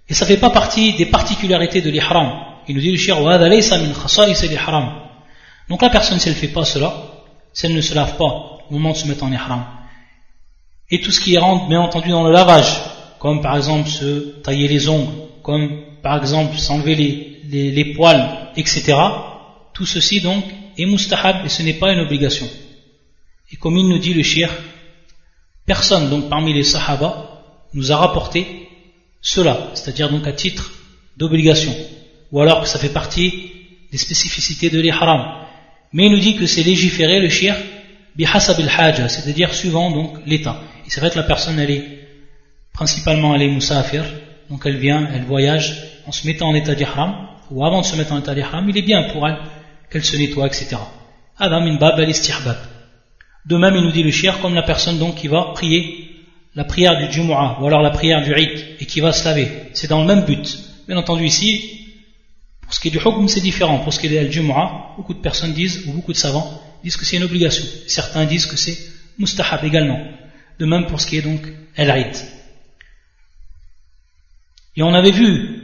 Et ça ne fait pas partie des particularités de l'ihram. Il nous dit le shir. Donc la personne, si elle ne fait pas cela, si elle ne se lave pas au moment de se mettre en ihram, et tout ce qui rentre, bien entendu, dans le lavage, comme par exemple se tailler les ongles, comme par exemple s'enlever les, poils, etc., tout ceci donc est mustahab et ce n'est pas une obligation. Et comme il nous dit le shir, personne donc parmi les sahaba nous a rapporté cela, c'est-à-dire donc à titre d'obligation, ou alors que ça fait partie des spécificités de l'ihram. Mais il nous dit que c'est légiféré le shir bihasab al c'est-à-dire suivant donc l'état. Et c'est vrai que la personne elle est principalement elle est donc elle vient, elle voyage en se mettant en état d'ihram, ou avant de se mettre en état d'ihram, il est bien pour elle qu'elle se nettoie, etc. Adam min bab De même, il nous dit le shir comme la personne donc qui va prier la prière du Jumu'ah ou alors la prière du Eid et qui va se laver. C'est dans le même but. Bien entendu, ici, pour ce qui est du hukm, c'est différent. Pour ce qui est du Jumu'ah, beaucoup de personnes disent, ou beaucoup de savants, disent que c'est une obligation. Certains disent que c'est mustahab également. De même pour ce qui est donc el Et on avait vu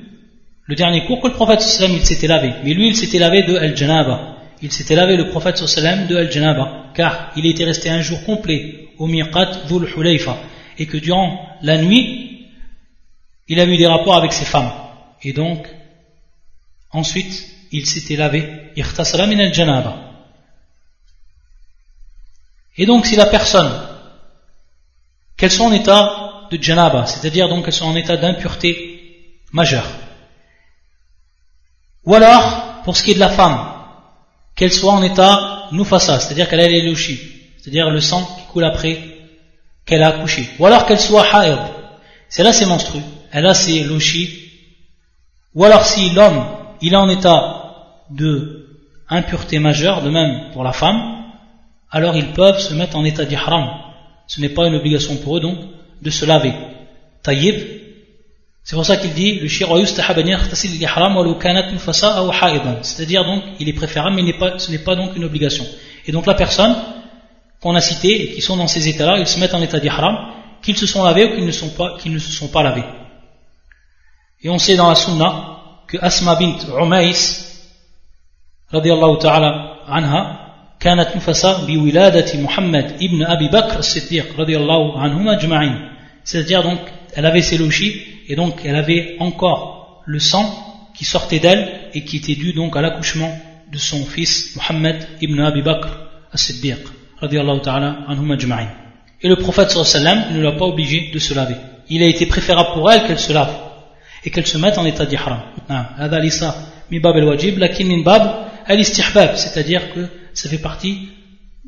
le dernier cours que le prophète sallam il s'était lavé. Mais lui, il s'était lavé de al-janaba. Il s'était lavé le prophète sallam de al-janaba. Car il était resté un jour complet au miqat dhul hulayfa et que durant la nuit, il a eu des rapports avec ses femmes. Et donc, ensuite, il s'était lavé. Et donc, si la personne, qu'elle soit en état de janaba, c'est-à-dire donc qu'elle soit en état d'impureté majeure, ou alors, pour ce qui est de la femme, qu'elle soit en état nufasa, c'est-à-dire qu'elle a les louchis, c'est-à-dire le sang qui coule après qu'elle a accouché. Ou alors qu'elle soit haïd. C'est là c'est menstru. Elle a ses lochis. Ou alors si l'homme, il est en état de impureté majeure, de même pour la femme, alors ils peuvent se mettre en état d'ihram. Ce n'est pas une obligation pour eux donc de se laver. Taïb. C'est pour ça qu'il dit le C'est-à-dire donc il est préférable mais ce n'est pas donc une obligation. Et donc la personne qu'on a cités et qui sont dans ces états-là, ils se mettent en état d'ihram, qu'ils se sont lavés ou qu'ils ne, sont pas, qu'ils ne se sont pas lavés. Et on sait dans la sunna que Asma bint Umais, radiallahu ta'ala anha, كانت نفسا بولادة محمد ابن أبي بكر الصديق رضي الله عنهما أجمعين c'est-à-dire donc elle avait ses logis et donc elle avait encore le sang qui sortait d'elle et qui était dû donc à l'accouchement de son fils Muhammad ibn Abi Bakr as-Siddiq et le prophète sallam ne l'a pas obligé de se laver. Il a été préférable pour elle qu'elle se lave et qu'elle se mette en état d'ihram. C'est-à-dire que ça fait partie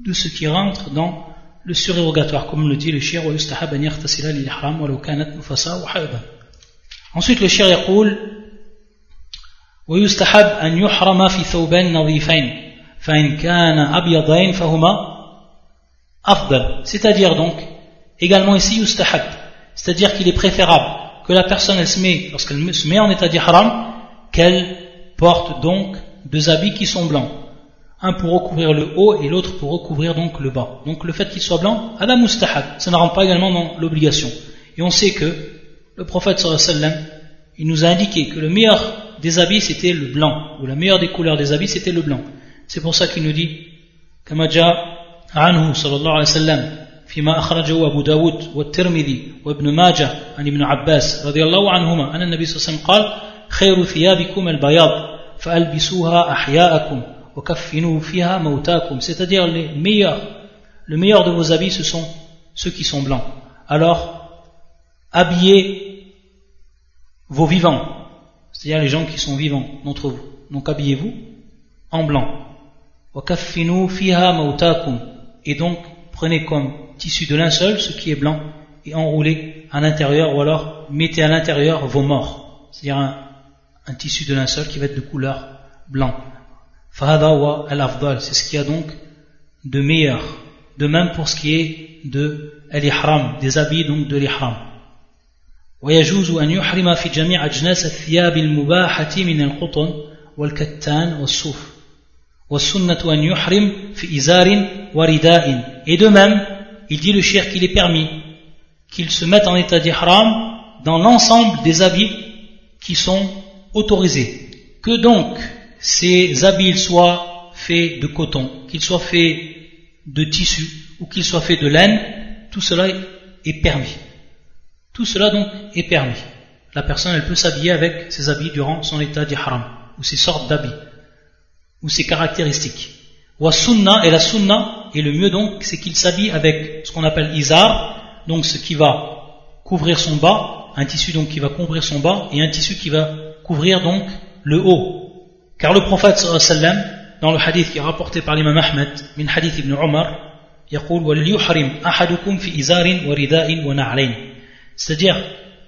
de ce qui rentre dans le surérogatoire, comme le dit le shir Ensuite le shir يقول ويستحب أن يحرم في ثوبين نظيفين فإن كان أبيضين فهما afdal. C'est-à-dire donc, également ici, yustahab. C'est-à-dire qu'il est préférable que la personne, elle se met, lorsqu'elle se met en état d'ihram, qu'elle porte donc deux habits qui sont blancs. Un pour recouvrir le haut et l'autre pour recouvrir donc le bas. Donc le fait qu'il soit blanc, adam mustahab, ça ne rentre pas également dans l'obligation. Et on sait que le prophète sallallahu il nous a indiqué que le meilleur des habits c'était le blanc, ou la meilleure des couleurs des habits c'était le blanc. C'est pour ça qu'il nous dit, Kamaja عنه صلى الله عليه وسلم فيما أخرجه أبو داود والترمذي وابن ماجه عن ابن عباس رضي الله عنهما أن النبي صلى الله عليه وسلم قال خير ثيابكم البياض فألبسوها أحياءكم وكفنوا فيها موتاكم. C'est-à-dire les meilleurs le meilleur de vos habits ce sont ceux qui sont blancs. Alors habillez vos vivants c'est-à-dire les gens qui sont vivants d'entre vous. Donc habillez-vous en blanc. وكفنوا فيها موتاكم et donc prenez comme tissu de linceul ce qui est blanc et enroulez à l'intérieur ou alors mettez à l'intérieur vos morts c'est-à-dire un, tissu de linceul qui va être de couleur blanc c'est ce qu'il y a donc de meilleur de même pour ce qui est de l'ihram des habits donc de l'ihram ويجوز أن يحرم في جميع أجناس الثياب المباحة من القطن والكتان والصوف et de même, il dit le shir qu'il est permis qu'il se mette en état d'ihram dans l'ensemble des habits qui sont autorisés. Que donc ces habits soient faits de coton, qu'ils soient faits de tissu ou qu'ils soient faits de laine, tout cela est permis. Tout cela donc est permis. La personne elle peut s'habiller avec ses habits durant son état d'ihram ou ses sortes d'habits ou ses caractéristiques. Wa sunna, et la sunna, et le mieux donc, c'est qu'il s'habille avec ce qu'on appelle izar, donc ce qui va couvrir son bas, un tissu donc qui va couvrir son bas, et un tissu qui va couvrir donc le haut. Car le prophète sallam, dans le hadith qui est rapporté par l'imam Ahmed, min hadith ibn Umar, c'est-à-dire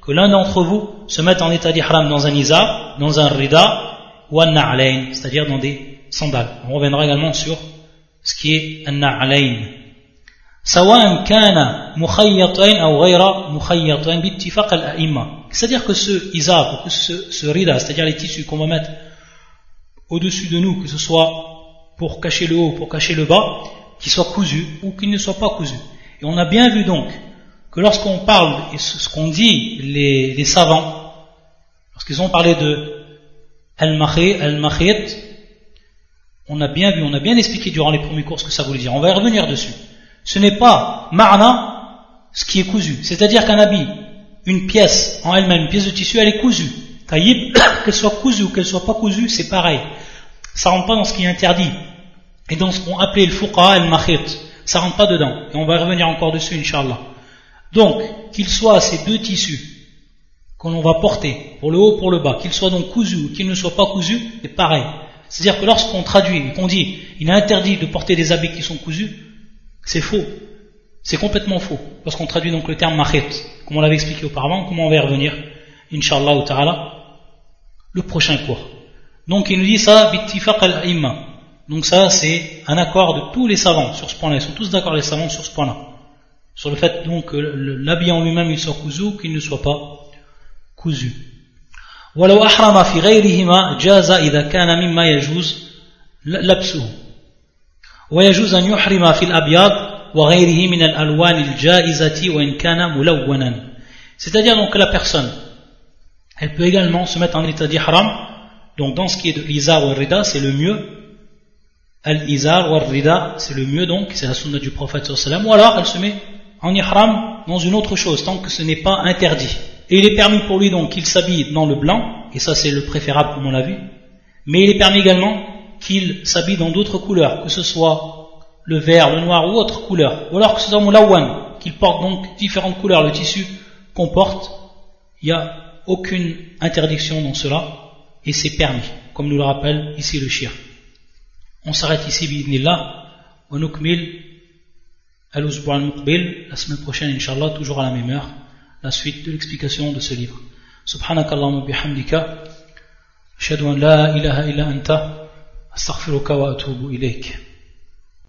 que l'un d'entre vous se mette en état d'ihram dans un izar, dans un rida, ou an c'est-à-dire dans des sandales. On reviendra également sur ce qui est an-na'alayn. سواء كان مخيطين أو غير مخيطين باتفاق الأئمة c'est-à-dire que ce izar ou que ce, ce rida c'est-à-dire les tissus qu'on va mettre au-dessus de nous que ce soit pour cacher le haut pour cacher le bas qu'ils soient cousus ou qu'ils ne soient pas cousus et on a bien vu donc que lorsqu'on parle et ce qu'on dit les, les savants lorsqu'ils ont parlé de al-makhit on a bien vu on a bien expliqué durant les premiers cours ce que ça voulait dire on va y revenir dessus ce n'est pas ma'na ce qui est cousu. C'est-à-dire qu'un habit, une pièce en elle-même, une pièce de tissu, elle est cousue. Taïb, qu'elle soit cousue ou qu'elle soit pas cousue, c'est pareil. Ça rentre pas dans ce qui est interdit. Et dans ce qu'on appelait le fuqa al-makhit. Ça rentre pas dedans. Et on va y revenir encore dessus, inshallah. Donc, qu'il soit ces deux tissus qu'on va porter, pour le haut, pour le bas, qu'ils soient donc cousus ou qu'ils ne soient pas cousus, c'est pareil. C'est-à-dire que lorsqu'on traduit qu'on dit, il est interdit de porter des habits qui sont cousus, c'est faux. C'est complètement faux. Lorsqu'on traduit donc le terme mahit, comme on l'avait expliqué auparavant, comment on va y revenir, inshallah ta'ala, le prochain cours. Donc il nous dit ça, bittifaq al-imma. Donc ça, c'est un accord de tous les savants sur ce point-là. Ils sont tous d'accord les savants sur ce point-là. Sur le fait donc que l'habit en lui-même il soit cousu ou qu'il ne soit pas cousu. ولو أحرم في غيرهما جاز إذا كان مما يجوز لبسه ويجوز أن يحرم في الأبيض وغيره من الألوان الجائزة وإن كان ملونا c'est-à-dire donc que la personne elle peut également se mettre en état d'ihram donc dans ce qui est de l'izar ou rida c'est le mieux al-izar ou rida c'est le mieux donc c'est la sunna du prophète sallam ou alors elle se met en ihram dans une autre chose tant que ce n'est pas interdit et il est permis pour lui donc qu'il s'habille dans le blanc et ça c'est le préférable comme on l'a vu mais il est permis également qu'il s'habille dans d'autres couleurs, que ce soit le vert, le noir ou autre couleur, ou alors que ce soit moulawan, qu'il porte donc différentes couleurs, le tissu qu'on porte, il n'y a aucune interdiction dans cela, et c'est permis, comme nous le rappelle ici le shir. On s'arrête ici, bidnillah, wa nukmil al al-muqbil, la semaine prochaine, inshallah, toujours à la même heure, la suite de l'explication de ce livre. Subhanakallahu bihamdika, ashhadu an la ilaha illa anta, أستغفرك وأتوب إليك